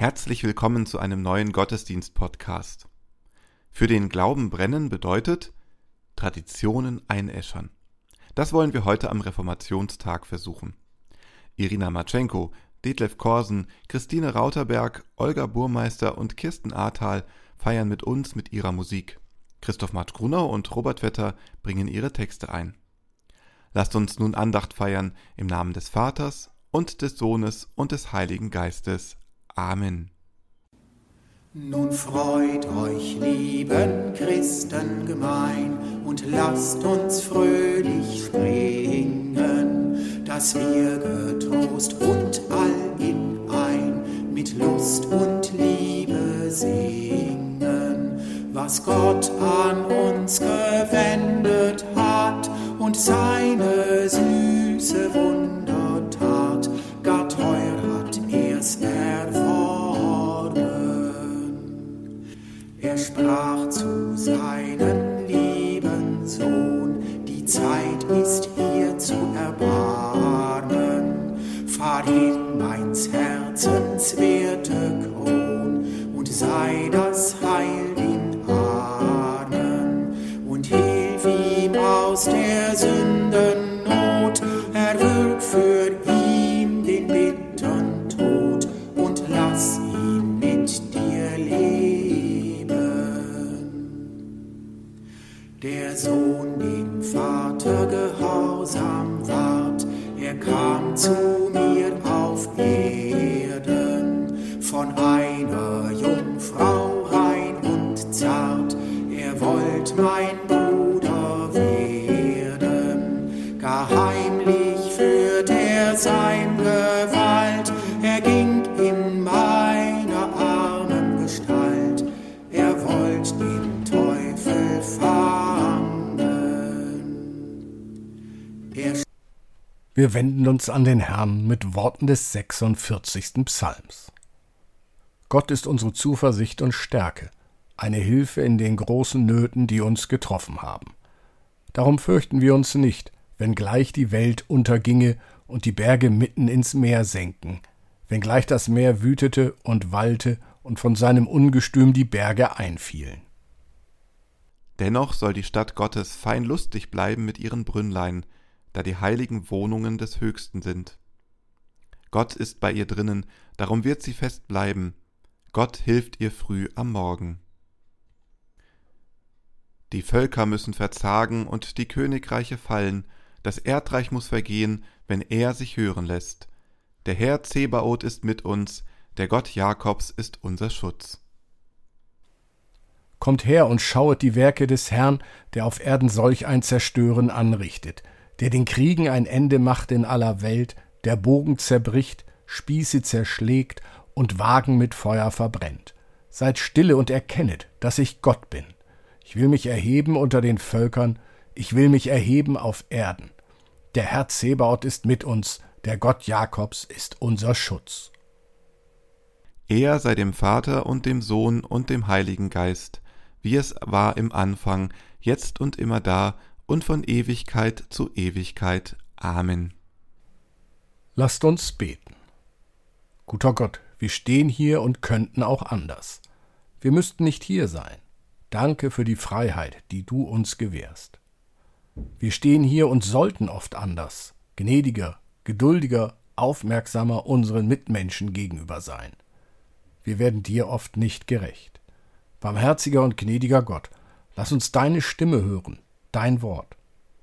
Herzlich willkommen zu einem neuen Gottesdienst-Podcast. Für den Glauben brennen bedeutet Traditionen einäschern. Das wollen wir heute am Reformationstag versuchen. Irina Matschenko, Detlef Korsen, Christine Rauterberg, Olga Burmeister und Kirsten Ahrtal feiern mit uns mit ihrer Musik. Christoph Marsch Grunau und Robert Vetter bringen ihre Texte ein. Lasst uns nun Andacht feiern im Namen des Vaters und des Sohnes und des Heiligen Geistes. Amen. Nun freut euch, lieben Christen gemein, und lasst uns fröhlich springen, dass wir getrost und all in ein mit Lust und Liebe singen, was Gott an uns gewendet hat und seine süße Wundertat, gar teuer sprach zu seinem lieben Sohn, die Zeit ist Wir wenden uns an den Herrn mit Worten des 46. Psalms. Gott ist unsere Zuversicht und Stärke, eine Hilfe in den großen Nöten, die uns getroffen haben. Darum fürchten wir uns nicht, wenngleich die Welt unterginge und die Berge mitten ins Meer senken, wenngleich das Meer wütete und wallte und von seinem Ungestüm die Berge einfielen. Dennoch soll die Stadt Gottes fein lustig bleiben mit ihren Brünnlein, da die heiligen Wohnungen des Höchsten sind. Gott ist bei ihr drinnen, darum wird sie fest bleiben. Gott hilft ihr früh am Morgen. Die Völker müssen verzagen und die Königreiche fallen, das Erdreich muss vergehen, wenn er sich hören lässt. Der Herr Zebaoth ist mit uns, der Gott Jakobs ist unser Schutz. Kommt her und schauet die Werke des Herrn, der auf Erden solch ein Zerstören anrichtet, der den Kriegen ein Ende macht in aller Welt, der Bogen zerbricht, Spieße zerschlägt und Wagen mit Feuer verbrennt. Seid stille und erkennet, dass ich Gott bin. Ich will mich erheben unter den Völkern, ich will mich erheben auf Erden. Der Herr Zebaoth ist mit uns, der Gott Jakobs ist unser Schutz. Er sei dem Vater und dem Sohn und dem Heiligen Geist, wie es war im Anfang, jetzt und immer da und von Ewigkeit zu Ewigkeit. Amen. Lasst uns beten. Guter Gott, wir stehen hier und könnten auch anders. Wir müssten nicht hier sein. Danke für die Freiheit, die du uns gewährst. Wir stehen hier und sollten oft anders, gnädiger, geduldiger, aufmerksamer unseren Mitmenschen gegenüber sein. Wir werden dir oft nicht gerecht. Barmherziger und gnädiger Gott, lass uns deine Stimme hören, dein Wort,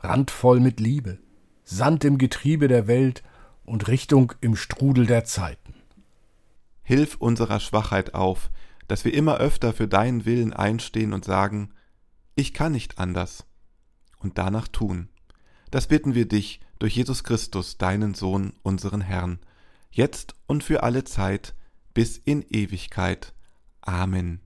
randvoll mit Liebe, Sand im Getriebe der Welt und Richtung im Strudel der Zeiten. Hilf unserer Schwachheit auf, dass wir immer öfter für deinen Willen einstehen und sagen, ich kann nicht anders, und danach tun. Das bitten wir dich durch Jesus Christus, deinen Sohn, unseren Herrn, jetzt und für alle Zeit, bis in Ewigkeit. Amen.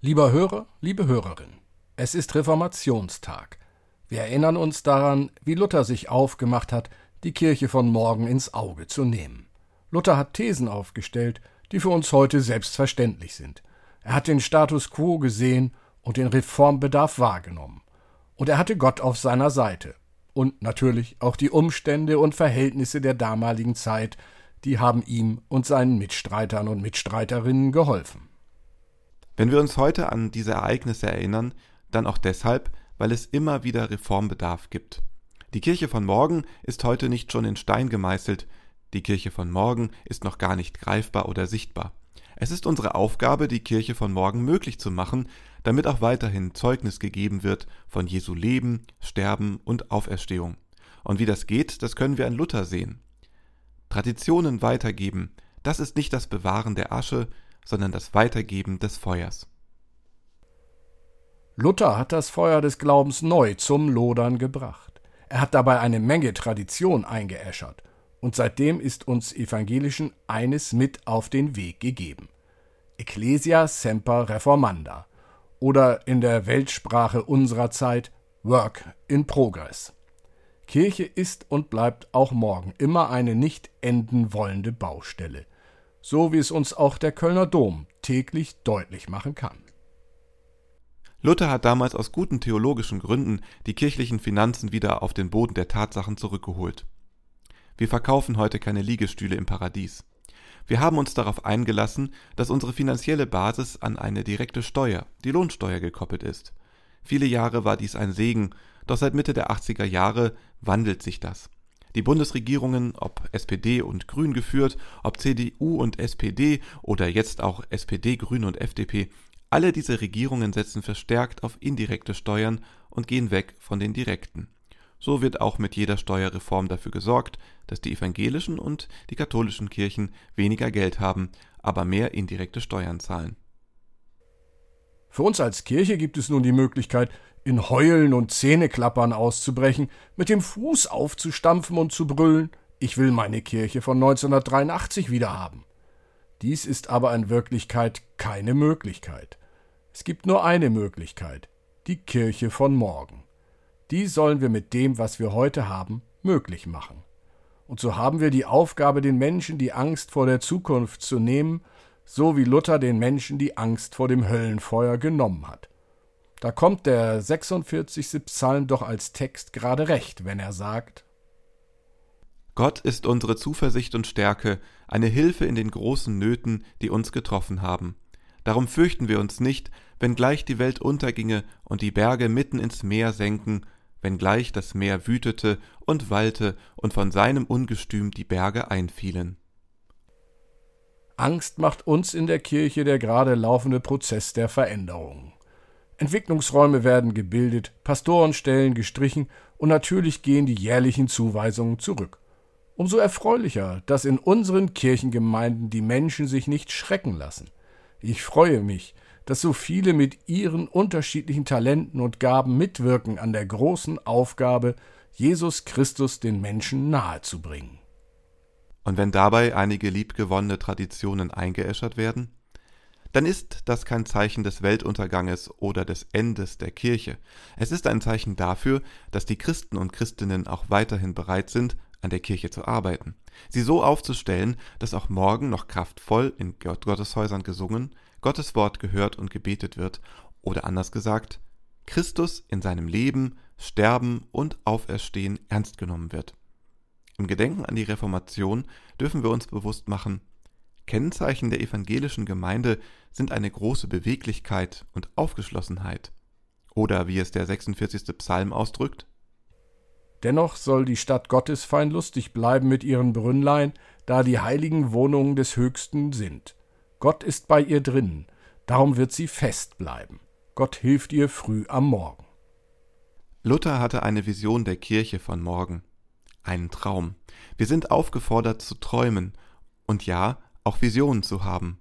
Lieber Hörer, liebe Hörerin, es ist Reformationstag. Wir erinnern uns daran, wie Luther sich aufgemacht hat, die Kirche von morgen ins Auge zu nehmen. Luther hat Thesen aufgestellt, die für uns heute selbstverständlich sind. Er hat den Status quo gesehen und den Reformbedarf wahrgenommen. Und er hatte Gott auf seiner Seite. Und natürlich auch die Umstände und Verhältnisse der damaligen Zeit, die haben ihm und seinen Mitstreitern und Mitstreiterinnen geholfen. Wenn wir uns heute an diese Ereignisse erinnern, dann auch deshalb, weil es immer wieder Reformbedarf gibt. Die Kirche von morgen ist heute nicht schon in Stein gemeißelt, die Kirche von morgen ist noch gar nicht greifbar oder sichtbar. Es ist unsere Aufgabe, die Kirche von morgen möglich zu machen, damit auch weiterhin Zeugnis gegeben wird von Jesu Leben, Sterben und Auferstehung. Und wie das geht, das können wir an Luther sehen. Traditionen weitergeben, das ist nicht das Bewahren der Asche, sondern das Weitergeben des Feuers. Luther hat das Feuer des Glaubens neu zum Lodern gebracht. Er hat dabei eine Menge Tradition eingeäschert, und seitdem ist uns Evangelischen eines mit auf den Weg gegeben. Ecclesia semper reformanda oder in der Weltsprache unserer Zeit Work in Progress. Kirche ist und bleibt auch morgen immer eine nicht enden wollende Baustelle, so wie es uns auch der Kölner Dom täglich deutlich machen kann. Luther hat damals aus guten theologischen Gründen die kirchlichen Finanzen wieder auf den Boden der Tatsachen zurückgeholt. Wir verkaufen heute keine Liegestühle im Paradies. Wir haben uns darauf eingelassen, dass unsere finanzielle Basis an eine direkte Steuer, die Lohnsteuer, gekoppelt ist. Viele Jahre war dies ein Segen, doch seit Mitte der 80er Jahre wandelt sich das. Die Bundesregierungen, ob SPD und Grün geführt, ob CDU und SPD oder jetzt auch SPD, Grün und FDP, alle diese Regierungen setzen verstärkt auf indirekte Steuern und gehen weg von den direkten. So wird auch mit jeder Steuerreform dafür gesorgt, dass die evangelischen und die katholischen Kirchen weniger Geld haben, aber mehr indirekte Steuern zahlen. Für uns als Kirche gibt es nun die Möglichkeit, in Heulen und Zähneklappern auszubrechen, mit dem Fuß aufzustampfen und zu brüllen, ich will meine Kirche von 1983 wieder haben. Dies ist aber in Wirklichkeit keine Möglichkeit. Es gibt nur eine Möglichkeit, die Kirche von morgen. Die sollen wir mit dem, was wir heute haben, möglich machen. Und so haben wir die Aufgabe, den Menschen die Angst vor der Zukunft zu nehmen, so wie Luther den Menschen die Angst vor dem Höllenfeuer genommen hat. Da kommt der 46. Psalm doch als Text gerade recht, wenn er sagt, Gott ist unsere Zuversicht und Stärke, eine Hilfe in den großen Nöten, die uns getroffen haben. Darum fürchten wir uns nicht, wenngleich die Welt unterginge und die Berge mitten ins Meer senken, wenngleich das Meer wütete und wallte und von seinem Ungestüm die Berge einfielen. Angst macht uns in der Kirche der gerade laufende Prozess der Veränderung. Entwicklungsräume werden gebildet, Pastorenstellen gestrichen und natürlich gehen die jährlichen Zuweisungen zurück. Umso erfreulicher, dass in unseren Kirchengemeinden die Menschen sich nicht schrecken lassen. Ich freue mich, dass so viele mit ihren unterschiedlichen Talenten und Gaben mitwirken an der großen Aufgabe, Jesus Christus den Menschen nahezubringen. Und wenn dabei einige liebgewonnene Traditionen eingeäschert werden, dann ist das kein Zeichen des Weltunterganges oder des Endes der Kirche. Es ist ein Zeichen dafür, dass die Christen und Christinnen auch weiterhin bereit sind, an der Kirche zu arbeiten, sie so aufzustellen, dass auch morgen noch kraftvoll in Gotteshäusern gesungen, Gottes Wort gehört und gebetet wird, oder anders gesagt, Christus in seinem Leben, Sterben und Auferstehen ernst genommen wird. Im Gedenken an die Reformation dürfen wir uns bewusst machen, Kennzeichen der evangelischen Gemeinde sind eine große Beweglichkeit und Aufgeschlossenheit. Oder wie es der 46. Psalm ausdrückt, Dennoch soll die Stadt Gottes fein lustig bleiben mit ihren Brünnlein, da die heiligen Wohnungen des Höchsten sind. Gott ist bei ihr drinnen, darum wird sie fest bleiben. Gott hilft ihr früh am Morgen. Luther hatte eine Vision der Kirche von morgen, einen Traum. Wir sind aufgefordert zu träumen und ja, auch Visionen zu haben.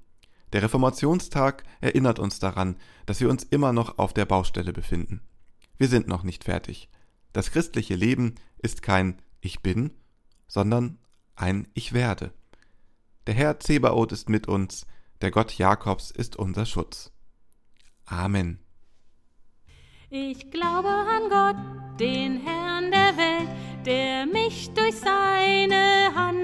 Der Reformationstag erinnert uns daran, dass wir uns immer noch auf der Baustelle befinden. Wir sind noch nicht fertig. Das christliche Leben ist kein Ich bin, sondern ein Ich werde. Der Herr Zebaoth ist mit uns, der Gott Jakobs ist unser Schutz. Amen. Ich glaube an Gott, den Herrn der Welt, der mich durch seine Hand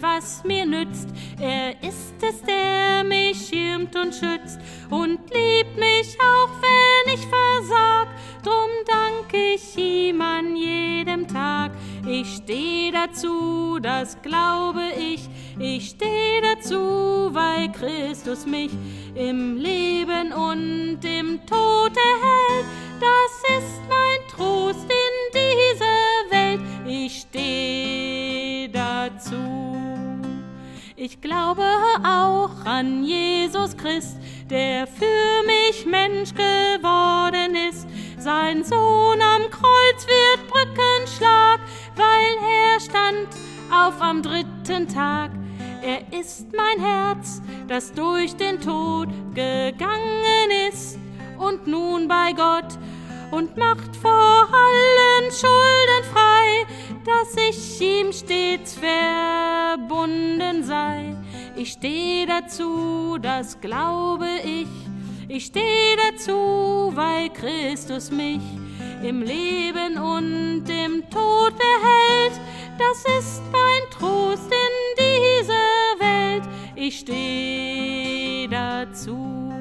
Was mir nützt. Er ist es, der mich schirmt und schützt und liebt mich auch, wenn ich versag. Drum dank ich ihm an jedem Tag. Ich steh dazu, das glaube ich. Ich steh dazu, weil Christus mich Christ, der für mich Mensch geworden ist. Sein Sohn am Kreuz wird Brückenschlag, weil er stand auf am dritten Tag. Er ist mein Herz, das durch den Tod gegangen ist und nun bei Gott und macht vor allen Schulden frei, dass ich ihm stets verbunden sei. Ich steh dazu, das glaube ich. Ich steh dazu, weil Christus mich im Leben und im Tod behält. Das ist mein Trost in dieser Welt. Ich steh dazu.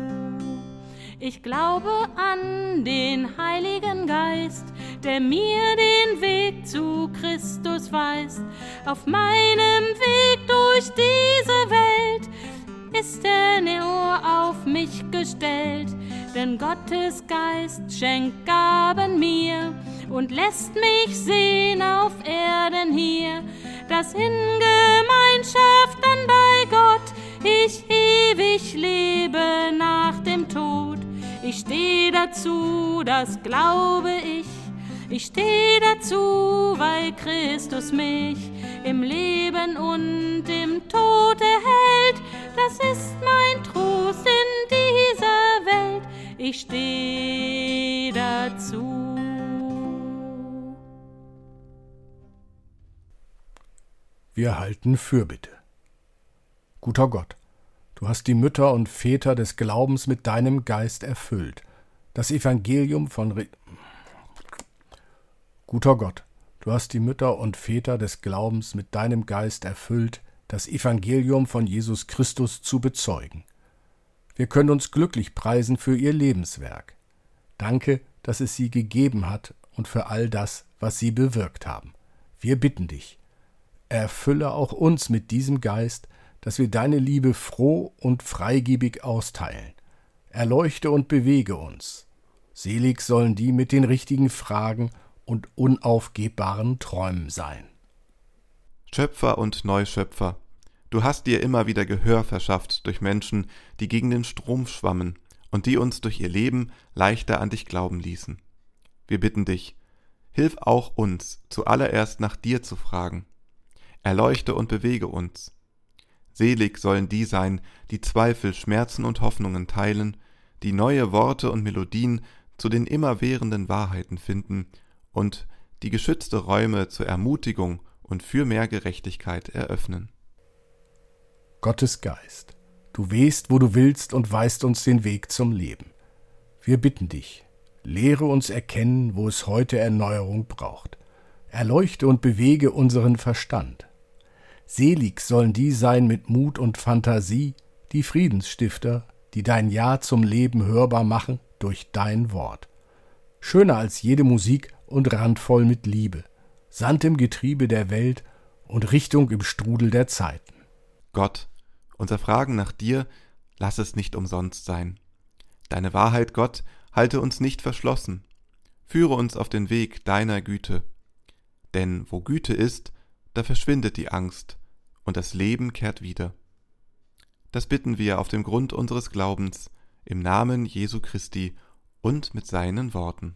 Ich glaube an den Heiligen Geist, der mir den Weg zu Christus weist. Auf meinem Weg durch diese Welt ist er nur auf mich gestellt, denn Gottes Geist schenkt Gaben mir und lässt mich sehen auf Erden hier, dass in Gemeinschaft dann bei Gott ich ewig lebe nach dem Tod. Ich steh dazu, das glaube ich. Ich steh dazu, weil Christus mich im Leben und im Tod erhält. Das ist mein Trost in dieser Welt. Ich steh dazu. Wir halten Fürbitte. Guter Gott, du hast die Mütter und Väter des Glaubens mit deinem Geist erfüllt. Das Evangelium von Re Guter Gott, du hast die Mütter und Väter des Glaubens mit deinem Geist erfüllt, das Evangelium von Jesus Christus zu bezeugen. Wir können uns glücklich preisen für ihr Lebenswerk. Danke, dass es sie gegeben hat und für all das, was sie bewirkt haben. Wir bitten dich, erfülle auch uns mit diesem Geist, dass wir deine Liebe froh und freigebig austeilen. Erleuchte und bewege uns. Selig sollen die mit den richtigen Fragen und unaufgebbaren Träumen sein. Schöpfer und Neuschöpfer, du hast dir immer wieder Gehör verschafft durch Menschen, die gegen den Strom schwammen und die uns durch ihr Leben leichter an dich glauben ließen. Wir bitten dich, hilf auch uns, zuallererst nach dir zu fragen. Erleuchte und bewege uns. Selig sollen die sein, die Zweifel, Schmerzen und Hoffnungen teilen, die neue Worte und Melodien zu den immerwährenden Wahrheiten finden und die geschützte Räume zur Ermutigung und für mehr Gerechtigkeit eröffnen. Gottes Geist, du wehst, wo du willst und weist uns den Weg zum Leben. Wir bitten dich, lehre uns erkennen, wo es heute Erneuerung braucht. Erleuchte und bewege unseren Verstand. Selig sollen die sein mit Mut und Fantasie, die Friedensstifter, die dein Ja zum Leben hörbar machen durch dein Wort. Schöner als jede Musik und randvoll mit Liebe, Sand im Getriebe der Welt und Richtung im Strudel der Zeiten. Gott, unser Fragen nach dir, lass es nicht umsonst sein. Deine Wahrheit, Gott, halte uns nicht verschlossen. Führe uns auf den Weg deiner Güte. Denn wo Güte ist, da verschwindet die Angst und das Leben kehrt wieder. Das bitten wir auf dem Grund unseres Glaubens, im Namen Jesu Christi und mit seinen Worten.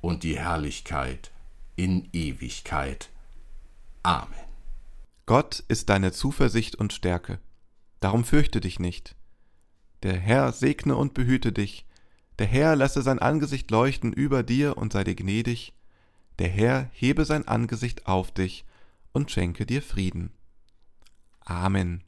und die Herrlichkeit in Ewigkeit. Amen. Gott ist deine Zuversicht und Stärke. Darum fürchte dich nicht. Der Herr segne und behüte dich. Der Herr lasse sein Angesicht leuchten über dir und sei dir gnädig. Der Herr hebe sein Angesicht auf dich und schenke dir Frieden. Amen.